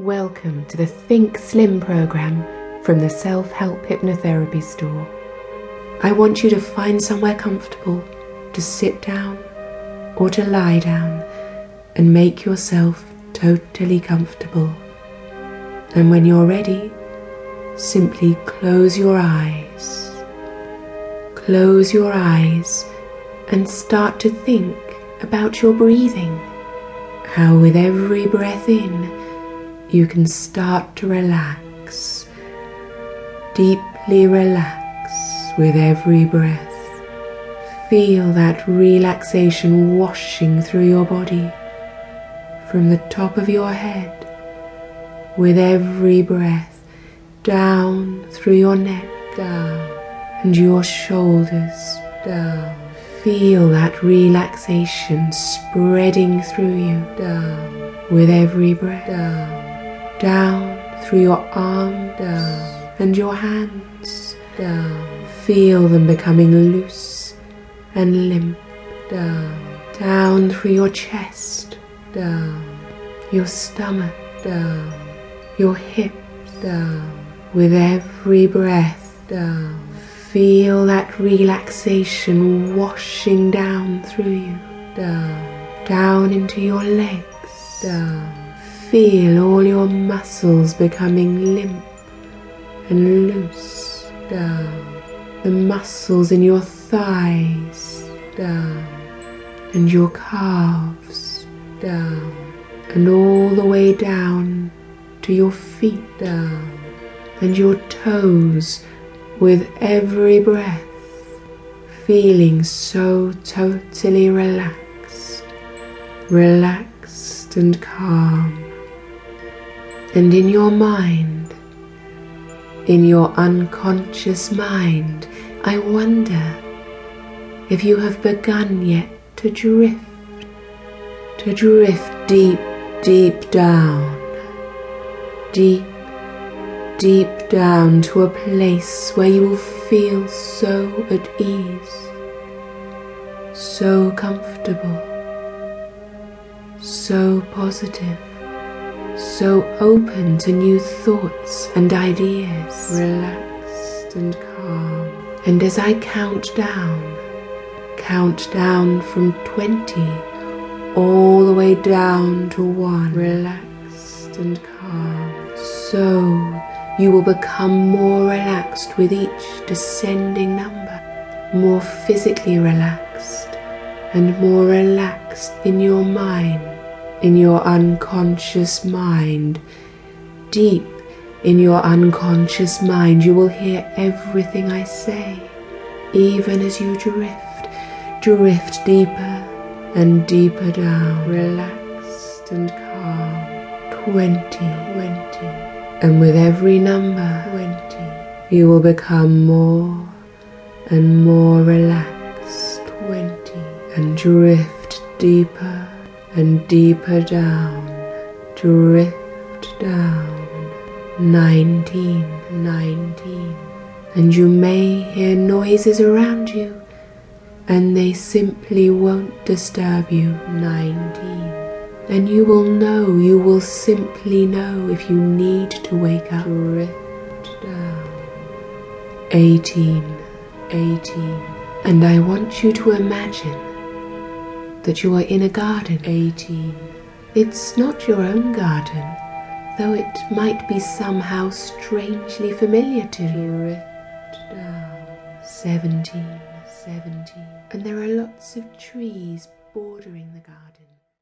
Welcome to the Think Slim program from the Self Help Hypnotherapy Store. I want you to find somewhere comfortable to sit down or to lie down and make yourself totally comfortable. And when you're ready, simply close your eyes. Close your eyes and start to think about your breathing. How, with every breath in, you can start to relax, deeply relax with every breath. Feel that relaxation washing through your body from the top of your head with every breath down through your neck, down, and your shoulders, down. Feel that relaxation spreading through you, down, with every breath, down down through your arm, down, and your hands, down. Feel them becoming loose and limp, down, down through your chest, down, your stomach, down, your hips, down. With every breath, down. Feel that relaxation washing down through you, down, down into your legs, down Feel all your muscles becoming limp and loose down. The muscles in your thighs down and your calves down and all the way down to your feet down and your toes with every breath feeling so totally relaxed, relaxed and calm and in your mind, in your unconscious mind, I wonder if you have begun yet to drift, to drift deep, deep down, deep, deep down to a place where you will feel so at ease, so comfortable, so positive so open to new thoughts and ideas, relaxed and calm. And as I count down, count down from 20 all the way down to 1, relaxed and calm. So you will become more relaxed with each descending number, more physically relaxed and more relaxed in your mind in your unconscious mind. Deep in your unconscious mind, you will hear everything I say, even as you drift, drift deeper and deeper down, relaxed and calm. 20, 20. and with every number, twenty, you will become more and more relaxed. Twenty, and drift deeper and deeper down, drift down. Nineteen, nineteen, and you may hear noises around you, and they simply won't disturb you. Nineteen, and you will know, you will simply know if you need to wake up. Drift down. Eighteen, eighteen, and I want you to imagine that you are in a garden. 18. It's not your own garden, though it might be somehow strangely familiar to you. Drift down. 17. 17. And there are lots of trees bordering the garden.